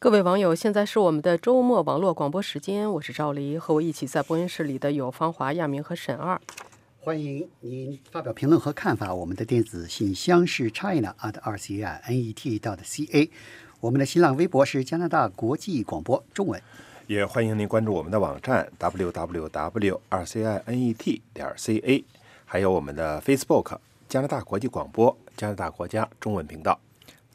各位网友，现在是我们的周末网络广播时间，我是赵黎，和我一起在播音室里的有方华、亚明和沈二。欢迎您发表评论和看法。我们的电子信箱是 china at r c i n e t dot c a，我们的新浪微博是加拿大国际广播中文。也欢迎您关注我们的网站 w w w 二 c i n e t 点 c a，还有我们的 Facebook 加拿大国际广播加拿大国家中文频道。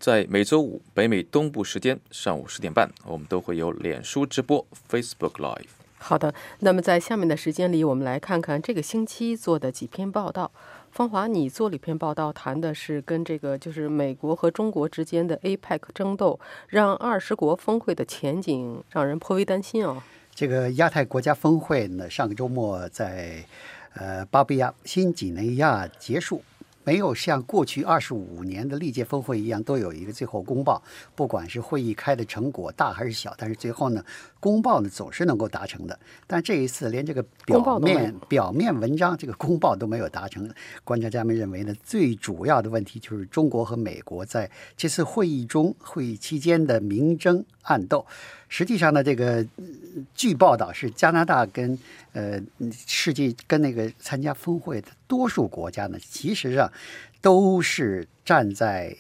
在每周五北美东部时间上午十点半，我们都会有脸书直播 Facebook Live。好的，那么在下面的时间里，我们来看看这个星期做的几篇报道。方华，你做了一篇报道，谈的是跟这个就是美国和中国之间的 APEC 争斗，让二十国峰会的前景让人颇为担心哦。这个亚太国家峰会呢，上个周末在呃巴布亚新几内亚结束。没有像过去二十五年的历届峰会一样，都有一个最后公报，不管是会议开的成果大还是小，但是最后呢，公报呢总是能够达成的。但这一次连这个表面表面文章这个公报都没有达成，观察家们认为呢，最主要的问题就是中国和美国在这次会议中会议期间的明争暗斗。实际上呢，这个据报道是加拿大跟呃世界跟那个参加峰会的多数国家呢，其实上都是站在。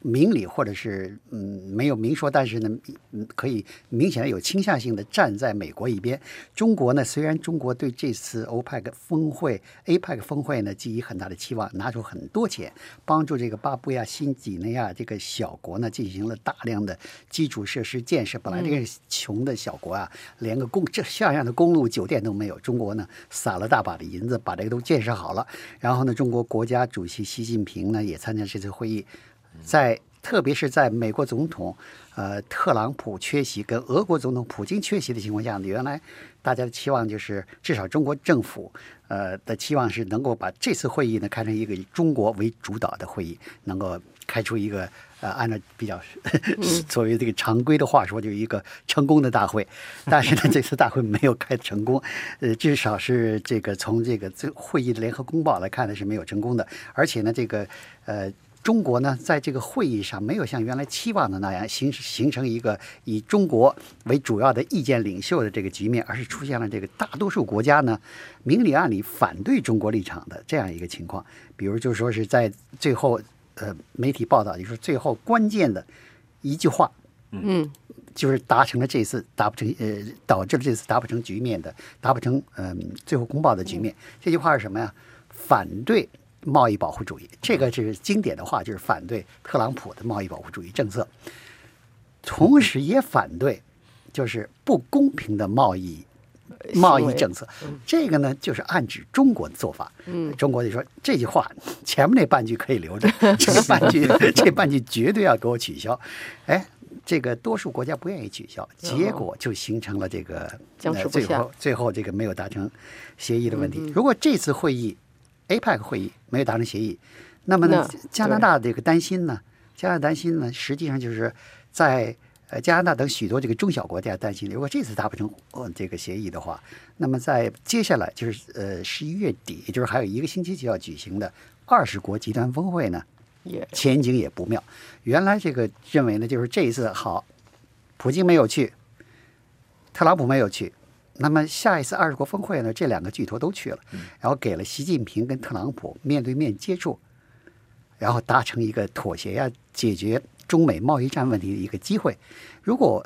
明理或者是嗯没有明说，但是呢，嗯可以明显的有倾向性的站在美国一边。中国呢，虽然中国对这次欧派克峰会、APEC 峰会呢寄予很大的期望，拿出很多钱帮助这个巴布亚新几内亚这个小国呢进行了大量的基础设施建设。本来这个穷的小国啊，连个公这像样的公路、酒店都没有。中国呢撒了大把的银子把这个都建设好了。然后呢，中国国家主席习近平呢也参加这次会议。在特别是在美国总统呃特朗普缺席，跟俄国总统普京缺席的情况下呢，原来大家的期望就是至少中国政府呃的期望是能够把这次会议呢开成一个以中国为主导的会议，能够开出一个呃按照比较 作为这个常规的话说，就是一个成功的大会。但是呢，这次大会没有开成功，呃，至少是这个从这个这会议的联合公报来看呢是没有成功的，而且呢，这个呃。中国呢，在这个会议上没有像原来期望的那样形形成一个以中国为主要的意见领袖的这个局面，而是出现了这个大多数国家呢明里暗里反对中国立场的这样一个情况。比如就是说是在最后，呃，媒体报道就是最后关键的一句话，嗯，就是达成了这次达不成，呃，导致了这次达不成局面的达不成，嗯，最后公报的局面。这句话是什么呀？反对。贸易保护主义，这个是经典的话，就是反对特朗普的贸易保护主义政策，同时也反对就是不公平的贸易贸易政策。这个呢，就是暗指中国的做法。嗯，中国就说这句话前面那半句可以留着，这半句这半句绝对要给我取消。哎，这个多数国家不愿意取消，结果就形成了这个最后最后这个没有达成协议的问题。如果这次会议，APEC 会议没有达成协议，那么呢？加拿大这个担心呢？加拿大担心呢？实际上就是在呃加拿大等许多这个中小国家担心，如果这次达不成呃这个协议的话，那么在接下来就是呃十一月底，也就是还有一个星期就要举行的二十国集团峰会呢，前景也不妙。原来这个认为呢，就是这一次好，普京没有去，特朗普没有去。那么下一次二十国峰会呢？这两个巨头都去了，然后给了习近平跟特朗普面对面接触，然后达成一个妥协呀，解决中美贸易战问题的一个机会。如果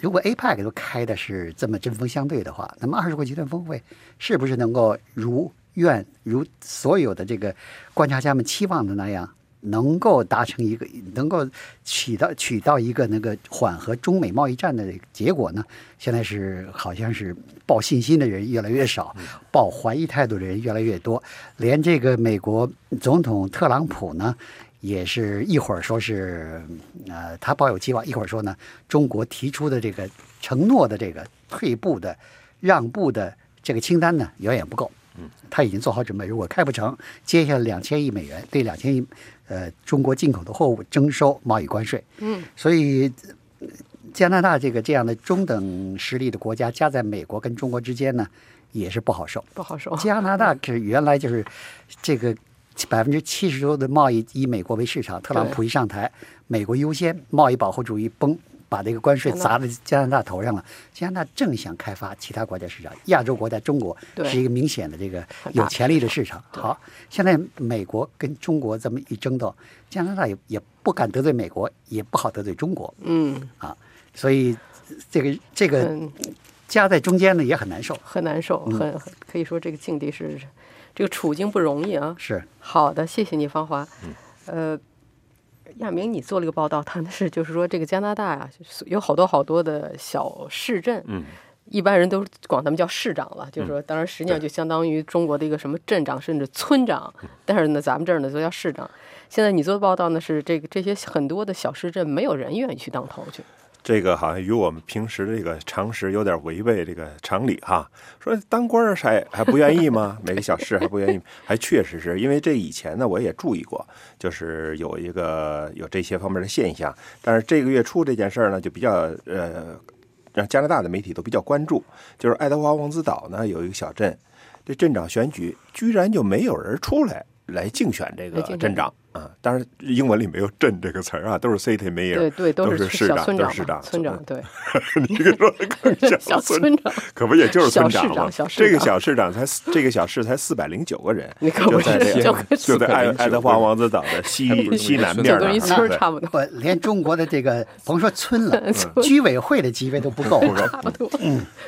如果 APEC 都开的是这么针锋相对的话，那么二十国集团峰会是不是能够如愿如所有的这个观察家们期望的那样？能够达成一个，能够起到取到一个那个缓和中美贸易战的结果呢？现在是好像是抱信心的人越来越少，抱怀疑态度的人越来越多。连这个美国总统特朗普呢，也是一会儿说是呃他抱有期望，一会儿说呢中国提出的这个承诺的这个退步的让步的这个清单呢远远不够。嗯，他已经做好准备，如果开不成，接下来两千亿美元对两千亿。呃，中国进口的货物征收贸易关税，嗯，所以加拿大这个这样的中等实力的国家，夹在美国跟中国之间呢，也是不好受，不好受。加拿大 是原来就是这个百分之七十多的贸易以美国为市场，特朗普一上台，美国优先，贸易保护主义崩把这个关税砸在加拿大头上了。加拿大正想开发其他国家市场，亚洲国家中国是一个明显的这个有潜力的市场。好，现在美国跟中国这么一争斗，加拿大也也不敢得罪美国，也不好得罪中国嗯，啊，所以这个这个嗯，夹在中间呢也很难受。很难受，很可以说这个境地是这个处境不容易啊。是，好的，谢谢你，芳华。嗯呃，亚明，你做了一个报道，谈的是就是说这个加拿大啊、有好多好多的小市镇，嗯，一般人都管他们叫市长了，就是说，当然实际上就相当于中国的一个什么镇长甚至村长，但是呢，咱们这儿呢都叫市长。现在你做的报道呢是这个这些很多的小市镇，没有人愿意去当头去。这个好像与我们平时的这个常识有点违背这个常理哈。说当官儿还还不愿意吗？每个小事还不愿意，还确实是因为这以前呢我也注意过，就是有一个有这些方面的现象。但是这个月初这件事儿呢，就比较呃让加拿大的媒体都比较关注，就是爱德华王子岛呢有一个小镇，这镇长选举居然就没有人出来来竞选这个镇长啊。当然英文里没有“镇”这个词儿啊，都是 city mayor，对对，都是市长，村长嘛，都是市长，村长对，你这个说的更像 小村村长。可不也就是村小市吗？长小市这个小市长才这个小市才四百零九个人，你可不是就在这就个就在爱爱德华王子岛的西西南就边儿就跟一村差不多，连中国的这个甭说村了，居委会的级别都不够。差不多，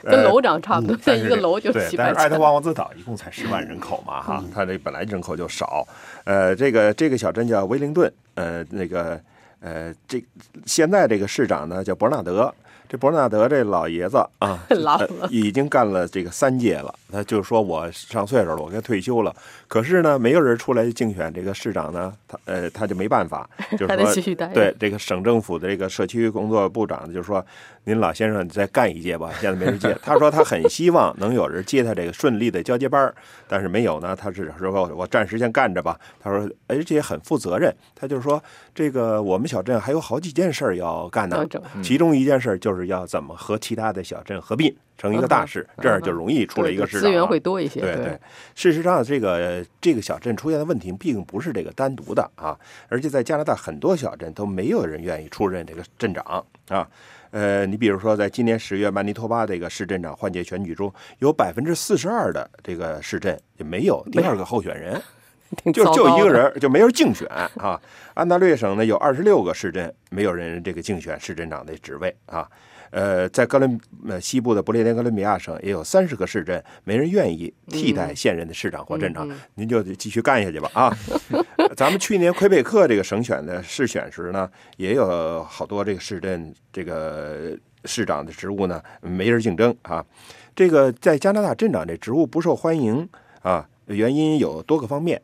跟楼长差不多，像一个楼就对，几百。但是爱德华王子岛一共才十万人口嘛，哈，它这本来人口就少。呃，这个这个小镇叫威灵顿，呃，那个呃，这现在这个市长呢叫伯纳德。这伯纳德这老爷子啊 老呃了已经干了这个三届了。他就说我上岁数了，我该退休了。可是呢，没有人出来竞选这个市长呢，他呃他就没办法，就是说继续待对这个省政府的这个社区工作部长就是说：“您老先生，你再干一届吧，现在没人接。”他说他很希望能有人接他这个顺利的交接班儿但是没有呢。他是说我暂时先干着吧。他说，而且很负责任。他就是说，这个我们小镇还有好几件事儿要干呢，其中一件事就是要怎么和其他的小镇合并成一个大市，这样就容易出了一个对资源会多一些，对对，事实上，这个这个小镇出现的问题并不是这个单独的啊，而且在加拿大很多小镇都没有人愿意出任这个镇长啊。呃，你比如说，在今年十月，曼尼托巴这个市镇长换届选举中，有百分之四十二的这个市镇也没有第二个候选人，就就一个人儿就没人竞选啊。安大略省呢有二十六个市镇没有人这个竞选市镇长的职位啊。呃，在哥伦呃西部的不列颠哥伦比亚省也有三十个市镇，没人愿意替代现任的市长或镇长，您就继续干下去吧啊！咱们去年魁北克这个省选的市选时呢，也有好多这个市镇这个市长的职务呢没人竞争啊。这个在加拿大镇长这职务不受欢迎啊，原因有多个方面。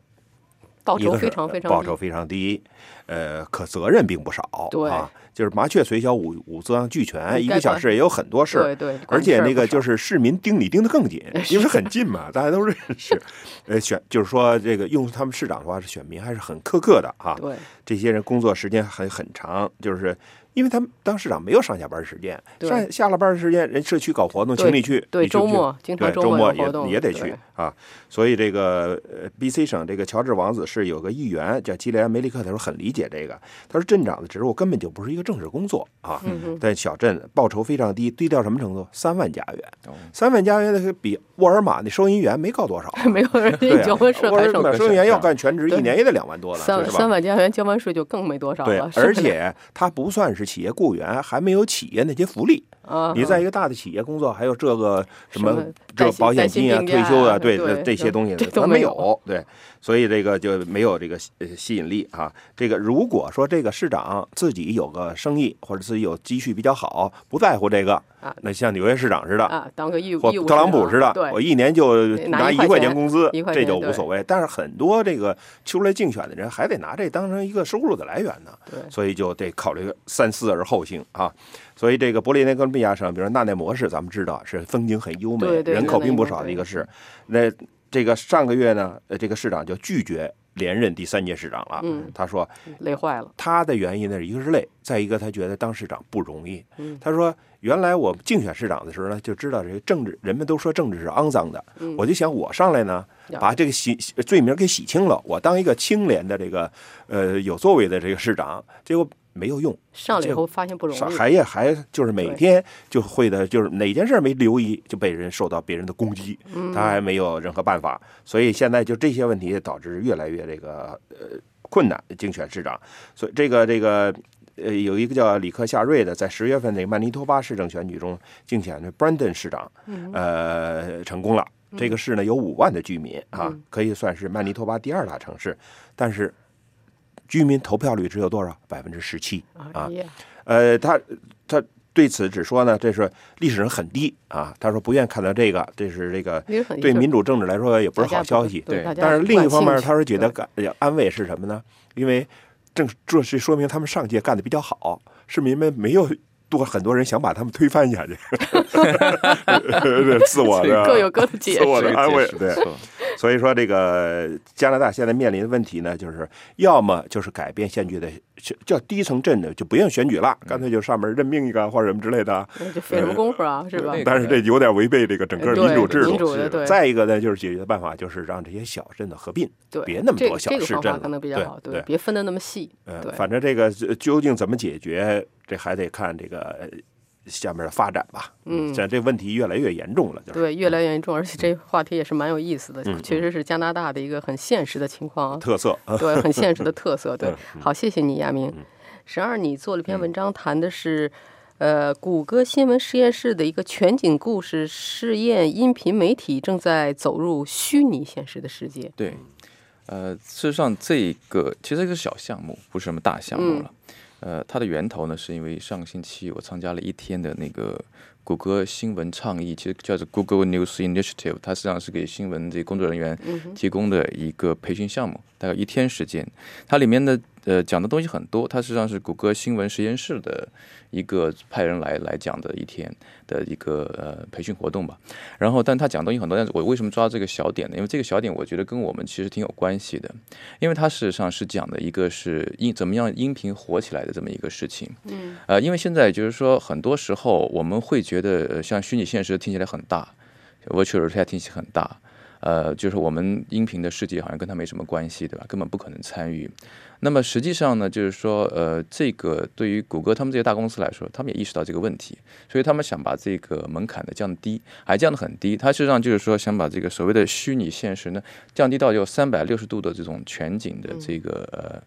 报酬非常非常低。报酬非常低，呃，可责任并不少，对。啊，就是麻雀虽小五五脏俱全，一个小时也有很多事儿。对对，而且那个就是市民盯你盯得更紧，因为很近嘛，大家都认识，呃，选就是说这个用他们市长的话是选民还是很苛刻的啊，对。这些人工作时间很很长，就是因为他们当市长没有上下班时间，对上下了班时间人社区搞活动，请你去，对你周末经常周末也也得去啊。所以这个呃，B.C 省这个乔治王子是有个议员叫基利安梅利克，他说很理解这个，他说镇长的职务根本就不是一个正式工作啊，嗯在小镇报酬非常低，低到什么程度？三万加元哦，三万加元那个比沃尔玛那收银员没高多少 啊。没有人交完税沃尔玛收银员要干全职，一年也得两万多了，三是吧？三万加元交完税就更没多少对了，，而且他不算是企业雇员，还没有企业那些福利。啊，你在一个大的企业工作，还有这个什么这保险金啊、退休啊，啊对对这这些东西这都没没有对，所以这个就没有这个呃吸引力啊。这个如果说这个市长自己有个生意或者自己有积蓄比较好，不在乎这个啊，那像纽约市长似的，啊，当个义务或特朗普似的，我一年就拿拿一块钱钱工资这就无所谓。但是很多这个出来竞选的人还得拿这当成一个收入的来源呢，对所以就得考虑三思而后行啊。所以这个伯利内哥伦比亚省，比如说纳内模市，咱们知道是风景很优美，对对人口并不少的一个市。那这个上个月呢，呃，这个市长就拒绝连任第三届市长了。嗯他说累坏了，他的原因呢，一个是累，再一个他觉得当市长不容易。嗯他说，原来我竞选市长的时候呢，就知道这个政治，人们都说政治是肮脏的，嗯我就想我上来呢，把这个洗罪名给洗清了，我当一个清廉的这个呃有作为的这个市长。结果没有用。上了以后发现不容易。还也还就是每天就会的，就是哪件事没留意就被人受到别人的攻击，嗯他还没有任何办法，所以现在就这些问题导致越来越这个呃困难竞选市长，所以这个这个。呃，有一个叫里克夏瑞的，在十月份那个曼尼托巴市政选举中竞选的 Brandon 市长，嗯呃，成功了。这个市呢有五万的居民啊嗯，可以算是曼尼托巴第二大城市，但是居民投票率只有多少？百分之十七啊呃，他他对此只说呢，这是历史上很低啊。他说不愿看到这个，这是这个对民主政治来说也不是好消息。对但是另一方面，他说觉得感安慰是什么呢？因为正这是说明他们上届干的比较好，市民们没有多很多人想把他们推翻下去，这自我的各有各的解自我释。的安慰这。个对所以说，这个加拿大现在面临的问题呢，就是要么就是改变选举的叫低层镇的，就不用选举了，干脆就上面任命一个或者什么之类的。那就费什么功夫啊，是吧？对但是这有点违背这个整个民主制度。主的对再一个呢，就是解决的办法就是让这些小镇的合并，对，别那么这多小这个市镇了方法可能比较对好，对别分的那么细。呃，对，反正这个呃究竟怎么解决，这还得看这个呃下面的发展吧。嗯现在这问题越来越严重了，就是对，越来越严重，而且这话题也是蛮有意思的，嗯确实是加拿大的一个很现实的情况啊。特色。对，很现实的特色。对 嗯，好，谢谢你，亚明。十二，你做了一篇嗯文章，谈的是，呃，谷歌新闻实验室的一个全景故事试验音频媒体正在走入虚拟现实的世界。对，呃，事实上这个其实是个小项目，不是什么大项目了。呃，它的源头呢，是因为上个星期我参加了一天的那个谷歌新闻倡议，其实叫做 Google News Initiative，它实际上是给新闻这工作人员提供的一个培训项目，大概一天时间。它里面的呃讲的东西很多，它实际上是谷歌新闻实验室的一个派人来来讲的一天的一个呃培训活动吧。然后，但他讲东西很多，但是我为什么抓这个小点呢？因为这个小点我觉得跟我们其实挺有关系的，因为它事实上是讲的一个是音怎么样音频火起来的这么一个事情。嗯，呃，因为现在就是说，很多时候我们会觉得，像虚拟现实听起来很大，virtual reality 听起来很大。呃，就是我们音频的世界好像跟他没什么关系，对吧？根本不可能参与。那么实际上呢，就是说，呃，这个对于谷歌他们这些大公司来说，他们也意识到这个问题，所以他们想把这个门槛呢降低，还降得很低。它实际上就是说，想把这个所谓的虚拟现实呢降低到有三百六十度的这种全景的这个呃。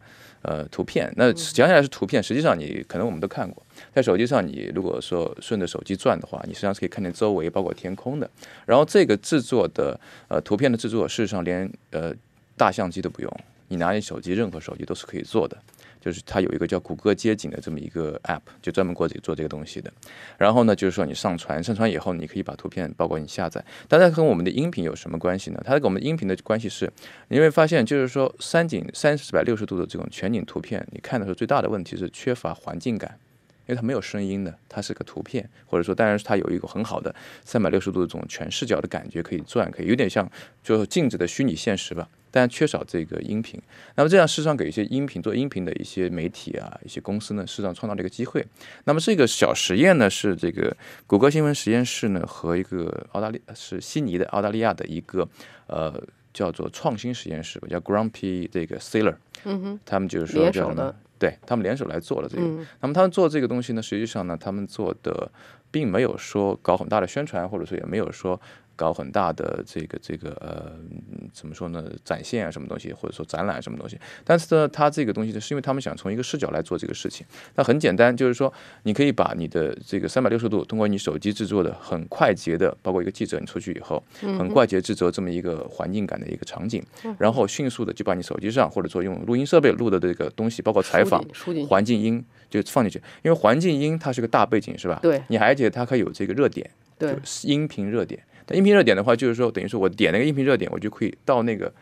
呃，图片那讲起来是图片，实际上你可能我们都看过，在手机上你如果说顺着手机转的话，你实际上是可以看见周围包括天空的。然后这个制作的呃图片的制作，事实上连呃大相机都不用，你拿你手机任何手机都是可以做的。就是它有一个叫谷歌街景的这么一个 app，就专门过这做这个东西的。然后呢，就是说你上传，上传以后你可以把图片，包括你下载。但它跟我们的音频有什么关系呢？它跟我们音频的关系是，你会发现就是说三景三百六十度的这种全景图片，你看的时候最大的问题是缺乏环境感。因为它没有声音的，它是个图片，或者说，当然是它有一个很好的三百六十度的这种全视角的感觉，可以转，可以有点像就是静止的虚拟现实吧，但缺少这个音频。那么这样事实上给一些音频做音频的一些媒体啊、一些公司呢，事实上创造了一个机会。那么这个小实验呢，是这个谷歌新闻实验室呢和一个澳大利是悉尼的澳大利亚的一个呃叫做创新实验室吧，叫 Grumpy 这个 Sailor，嗯哼，他们就是说叫什么？对他们联手来做了这个。嗯那么他们做这个东西呢，实际上呢，他们做的并没有说搞很大的宣传，或者说也没有说搞很大的这个这个呃嗯怎么说呢展现啊什么东西，或者说展览什么东西。但是呢，它这个东西呢，是因为他们想从一个视角来做这个事情。那很简单，就是说你可以把你的这个三百六十度通过你手机制作的很快捷的，包括一个记者你出去以后，很快捷制作这么一个环境感的一个场景，然后迅速的就把你手机上或者说用录音设备录的这个东西，包括采访环境音就放进去，因为环境音它是个大背景是吧？对你还而且它可以有这个热点，对就是音频热点。但音频热点的话，就是说等于说我点那个音频热点，我就可以到那个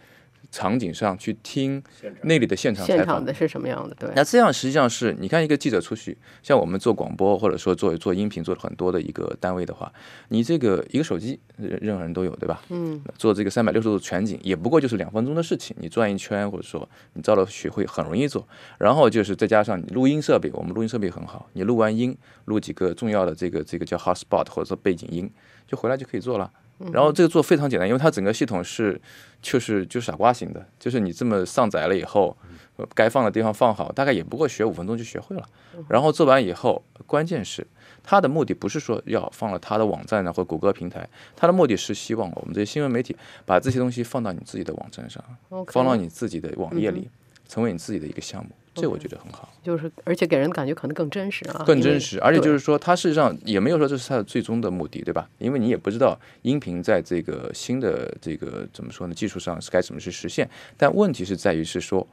场景上去听那里的现场采访现场的是什么样的？对，那这样实际上是你看一个记者出去，像我们做广播或者说做做音频做了很多的一个单位的话，你这个一个手机任任何人都有，对吧？嗯，做这个三百六十度全景也不过就是两分钟的事情，你转一圈或者说你照了学会很容易做，然后就是再加上你录音设备，我们录音设备很好，你录完音录几个重要的这个这个叫 hotspot 或者说背景音，就回来就可以做了。然后这个做非常简单，因为它整个系统是就是就傻瓜型的，就是你这么上载了以后，呃该放的地方放好，大概也不过学五分钟就学会了。然后做完以后，关键是它的目的不是说要放了它的网站呢或谷歌平台，它的目的是希望我们这些新闻媒体把这些东西放到你自己的网站上，放到你自己的网页里，成为你自己的一个项目。这我觉得很好。就是而且给人感觉可能更真实啊，更真实，而且就是说，它事实上也没有说这是它的最终的目的，对吧？因为你也不知道音频在这个新的这个怎么说呢，技术上是该怎么去实现。但问题是在于是说，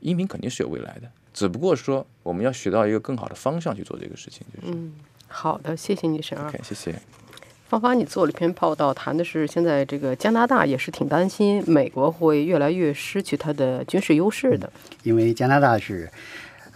音频肯定是有未来的，只不过说我们要学到一个更好的方向去做这个事情。就是、好的，谢谢你，沈二。OK，谢谢。芳芳，你做了一篇报道，谈的是现在这个加拿大也是挺担心美国会越来越失去它的军事优势的。因为加拿大是，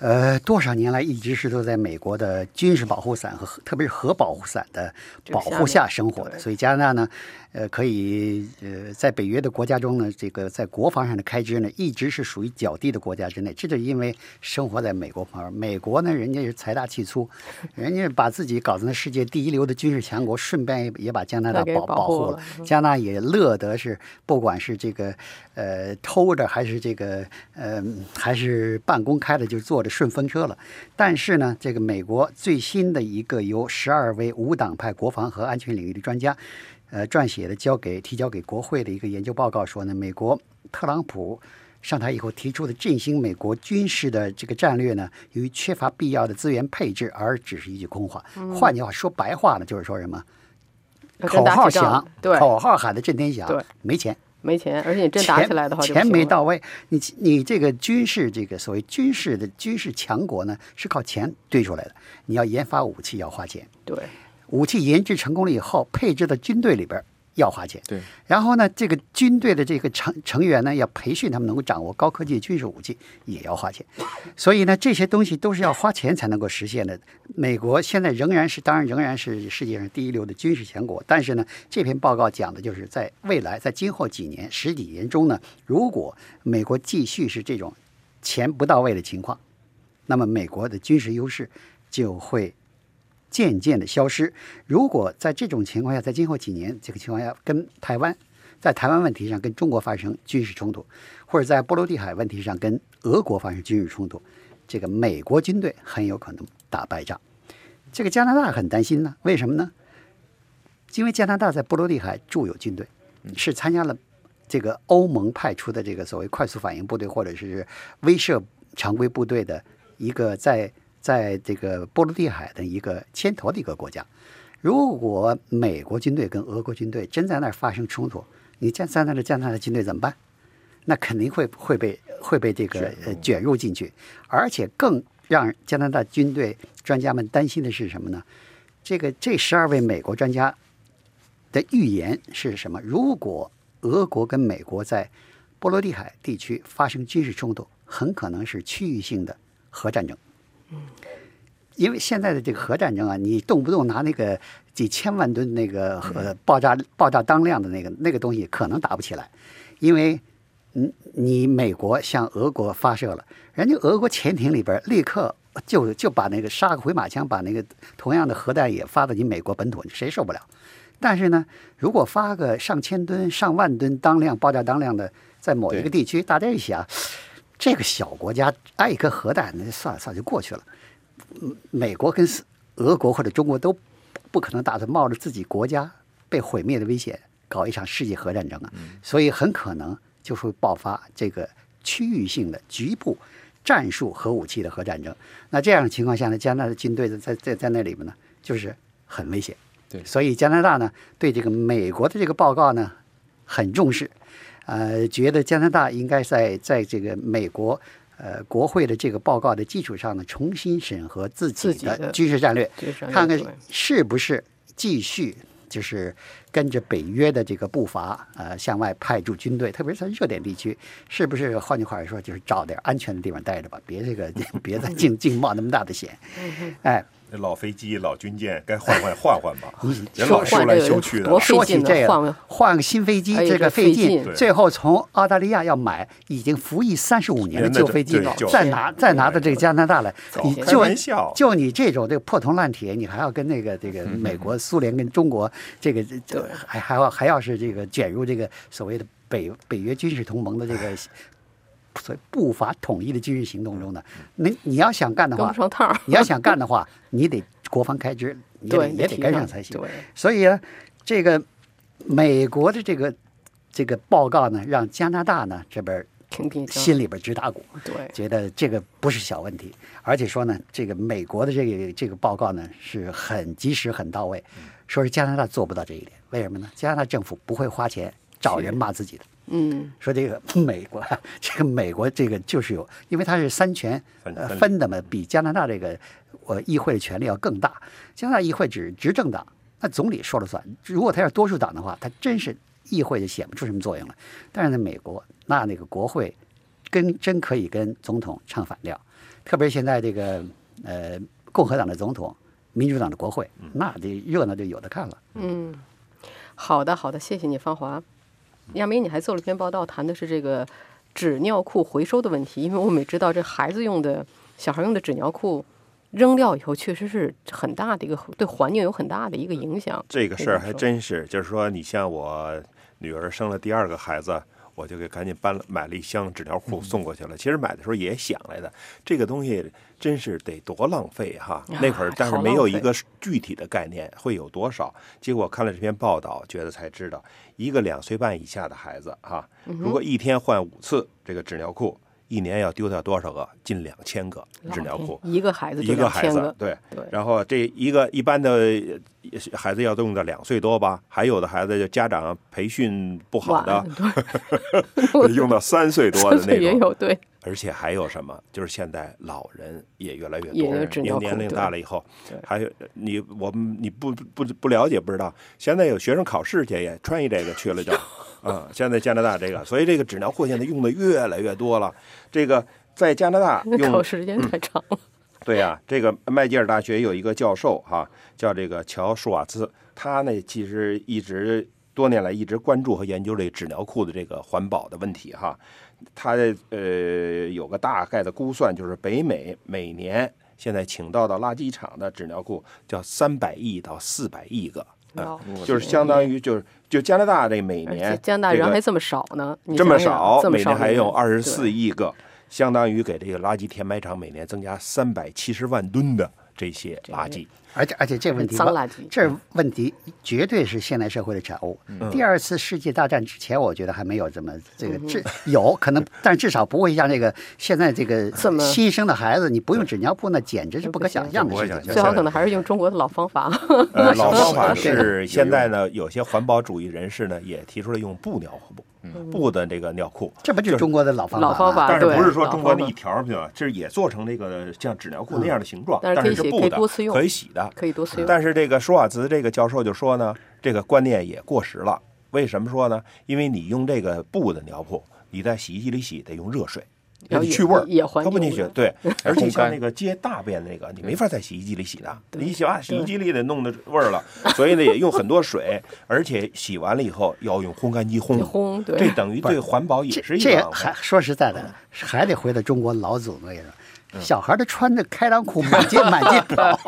呃，多少年来一直是都在美国的军事保护伞和特别是核保护伞的保护下生活的，所以加拿大呢，呃，可以呃在北约的国家中呢，这个在国防上的开支呢，一直是属于较低的国家之内。这就是因为生活在美国旁边，美国呢，人家是财大气粗，人家把自己搞成了世界第一流的军事强国，顺便也也把加拿大保保护了了。加拿大也乐得是，不管是这个呃偷着，还是这个呃还是半公开的，就坐着顺风车了。但是呢，这个美国最新的一个由十二位无党派国防和安全领域的专家，呃撰写的交给提交给国会的一个研究报告说呢，美国特朗普。上台以后提出的振兴美国军事的这个战略呢，由于缺乏必要的资源配置，而只是一句空话。换句话说白话呢，就是说什么？口号响，对，口号喊的震天响，对，没钱，没钱，而且你真打起来的话钱，没到位。你你这个军事这个所谓军事的军事强国呢，是靠钱堆出来的。你要研发武器要花钱，对，武器研制成功了以后，配置到军队里边儿要花钱。对，然后呢，这个军队的这个成成员呢，要培训他们能够掌握高科技军事武器，也要花钱。所以呢，这些东西都是要花钱才能够实现的。美国现在仍然是，当然仍然是世界上第一流的军事强国。但是呢，这篇报告讲的就是在未来，在今后几年、十几年中呢，如果美国继续是这种钱不到位的情况，那么美国的军事优势就会渐渐的消失。如果在这种情况下，在今后几年这个情况下跟台湾，在台湾问题上跟中国发生军事冲突，或者在波罗的海问题上跟俄国发生军事冲突，这个美国军队很有可能打败仗。这个加拿大很担心呢，为什么呢？因为加拿大在波罗的海驻有军队，是参加了这个欧盟派出的这个所谓快速反应部队或者是威慑常规部队的一个在在这个波罗的海的一个牵头的一个国家。如果美国军队跟俄国军队真在那儿发生冲突，你站在那儿的加拿大军队怎么办？那肯定会会被会被这个呃卷入进去，而且更让加拿大军队专家们担心的是什么呢？这个这十二位美国专家的预言是什么？如果俄国跟美国在波罗的海地区发生军事冲突，很可能是区域性的核战争。因为现在的这个核战争啊，你动不动拿那个几千万吨那个核爆炸爆炸当量的那个那个东西，可能打不起来，因为你你美国向俄国发射了，人家俄国潜艇里边立刻就就把那个杀个回马枪，把那个同样的核弹也发到你美国本土，谁受不了？但是呢，如果发个上千吨、上万吨当量爆炸当量的，在某一个地区，大家一想，这个小国家挨一颗核弹，那算了算了就过去了。嗯美国跟俄国或者中国都不可能打算冒着自己国家被毁灭的危险搞一场世界核战争啊，所以很可能就会爆发这个区域性的局部战术核武器的核战争。那这样的情况下呢，加拿大的军队在在在那里面呢，就是很危险。对所以加拿大呢对这个美国的这个报告呢很重视，呃，觉得加拿大应该在在这个美国呃国会的这个报告的基础上呢，重新审核自己的军事战略，看看是不是继续就是跟着北约的这个步伐，呃，向外派驻军队，特别是在热点地区，是不是换句话说，就是找点安全的地方待着吧，别这个别再 净净冒那么大的险。哎，那老飞机、老军舰该换换换换吧，人说老修来修去的多。说起这个，换个新飞机，这这个费费劲最后从澳大利亚要买已经服役三十五年的旧飞机，再拿再拿到这个加拿大来，你就就你这种这个破铜烂铁，你还要跟那个这个美国、苏联跟中国这个这还还要还要是这个卷入这个所谓的北北约军事同盟的这个。所谓步伐统一的军事行动中呢，你你要想干的话跟不，上趟儿。你要想干的话，你得国防开支，你也得对，也得跟上才行。对，所以呢，这个美国的这个这个报告呢，让加拿大呢这边挺紧张。心里边直打鼓，对，觉得这个不是小问题，而且说呢，这个美国的这个这个报告呢是很及时、很到位，说是加拿大做不到这一点，为什么呢？加拿大政府不会花钱找人骂自己的。嗯，说这个 美国，这个美国这个就是有，因为它是三权呃分的嘛，比加拿大这个呃议会的权力要更大。加拿大议会只执政党，那总理说了算。如果他要多数党的话，他真是议会就显不出什么作用了。但是在美国，那那个国会跟真可以跟总统唱反调，特别是现在这个呃共和党的总统，民主党的国会，那这热闹就有的看了。嗯，好的，好的，谢谢你，芳华。亚明，你还做了一篇报道，谈的是这个纸尿裤回收的问题。因为我们也知道，这孩子用的、小孩用的纸尿裤扔掉以后，确实是很大的一个对环境有很大的一个影响。这个事儿还真是，就是说，你像我女儿生了第二个孩子，我就给赶紧搬了买了一箱纸尿裤送过去了。其实买的时候也想来的，这个东西真是得多浪费哈。那会儿但是没有一个具体的概念会有多少，结果看了这篇报道，觉得才知道，一个两岁半以下的孩子哈，如果一天换五次这个纸尿裤，一年要丢掉多少个？近两千个纸尿裤。一个孩子一个孩子对对然后这一个一般的呃孩子要用到两岁多吧，还有的孩子就家长培训不好的，用到三岁多的那种。也有，对，而且还有什么？就是现在老人也越来越多年年龄大了以后，还有你我们你不不不了解不知道，现在有学生考试去也穿一这个去了就，啊，现在加拿大这个，所以这个纸尿裤现在用的越来越多了。这个在加拿大 用考试时间太长了。对呀、这个麦吉尔大学有一个教授哈、叫这个乔舒瓦兹，他呢其实一直多年来一直关注和研究这纸尿裤的这个环保的问题哈。他呃有个大概的估算，就是北美每年现在请到的垃圾场的纸尿裤叫三百亿到四百亿个，哇就是相当于就是就加拿大这每年加拿大这个人还这么少呢，这么少，每年还人有二十四亿个，相当于给这个垃圾填埋场每年增加三百七十万吨的这些垃圾。而且而且这问题脏垃圾这问题绝对是现代社会的产物。嗯第二次世界大战之前，我觉得还没有这么这嗯个至有可能，但至少不会像这个现在这个 这么新生的孩子，你不用纸尿布，那简直是不可想象的事情最好可能还是用中国的老方法。呃，老方法是是现在呢，有些环保主义人士呢也提出了用布尿布，布的这个尿裤。这不就是中国的老方法吗？老方法但是不是说中国老方法那一条儿对吧？这也做成那个像纸尿裤那样的形状，但是可以洗可以是布的多次用，可以洗的。可以多次用。但是这个舒瓦茨这个教授就说呢，这个观念也过时了。为什么说呢？因为你用这个布的尿布，你在洗衣机里洗得用热水，然后去味儿，也不进。去对，而且像那个接大便那个，你没法在洗衣机里洗的，你洗完洗衣机里得弄的味儿了，所以呢也用很多水，而且洗完了以后要用烘干机烘，烘对这等于对环保也是一这个还。说实在的，还得回到中国老祖宗那个。嗯小孩都穿着开裆裤满街 满街跑，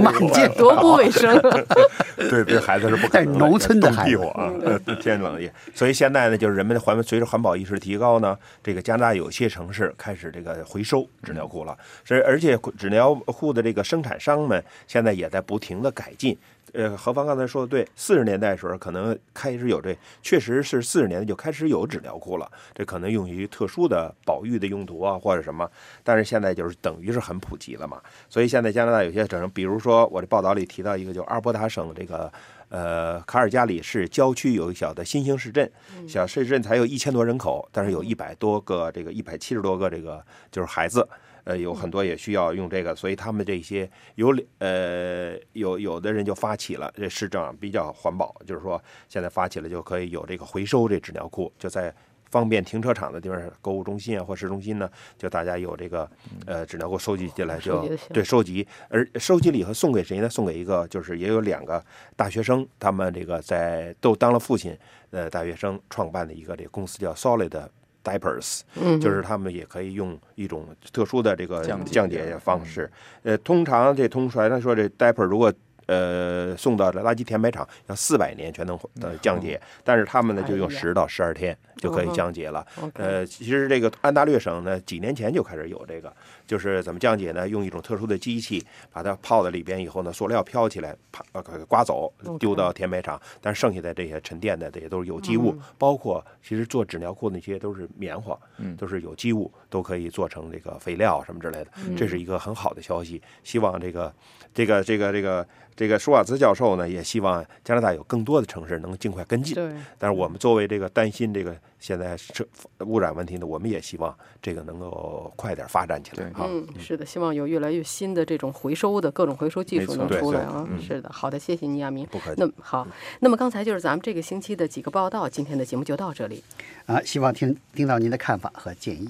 满街多不卫生。对，对孩子是不可在能的农村的孩子冻屁股啊，呃天冷也。所以现在呢，就是人们的环随着环保意识提高呢，这个加拿大有些城市开始这个回收纸尿裤了，所以而且纸尿裤的这个生产商们现在也在不停的改进。呃，何方刚才说的对，四十年代的时候可能开始有这，确实是四十年代就开始有纸尿裤了，这可能用于特殊的保育的用途啊，或者什么。但是现在就是等于是很普及了嘛，所以现在加拿大有些整，比如说我这报道里提到一个，就阿尔伯塔省这个呃卡尔加里市郊区有一小的新兴市镇，小市镇才有一千多人口，但是有一百多个这个一百七十多个这个就是孩子。呃，有很多也需要用这个，所以他们这些有呃有有的人就发起了，这市政比较环保，就是说现在发起了就可以有这个回收这纸尿裤，就在方便停车场的地方，购物中心啊或市中心呢，就大家有这个呃纸能够收集进来就对收集，而收集了以后送给谁呢？送给一个就是也有两个大学生，他们这个在都当了父亲呃大学生创办的一个这个公司叫 Solid。Diapers，嗯，就是他们也可以用一种特殊的这个降解方式。呃，通常这通传来说，这 diaper 如果呃送到垃圾填埋场，要四百年才能呃降解，但是他们呢就用十到十二天就可以降解了。呃，其实这个安大略省呢，几年前就开始有这个，就是怎么降解呢？用一种特殊的机器把它泡在里边以后呢，塑料飘起来，啪呃给刮走丢到填埋场。但剩下的这些沉淀的，这些都是有机物，包括其实做纸尿裤那些都是棉花，嗯。都是有机物，都可以做成这个肥料什么之类的。这是一个很好的消息。希望这个这个这个这个这个舒瓦兹教授呢，也希望加拿大有更多的城市能尽快跟进。但是我们作为这个担心这个现在是污染问题呢，我们也希望这个能够快点发展起来对。嗯，是的，希望有越来越新的这种回收的各种回收技术能出来啊。嗯是的，好的，谢谢倪亚明。不客气那么好，那么刚才就是咱们这个星期的几个报道，今天的节目就到这里。啊，希望听听到您的看法和建议。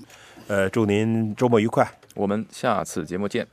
呃，祝您周末愉快。我们下次节目见。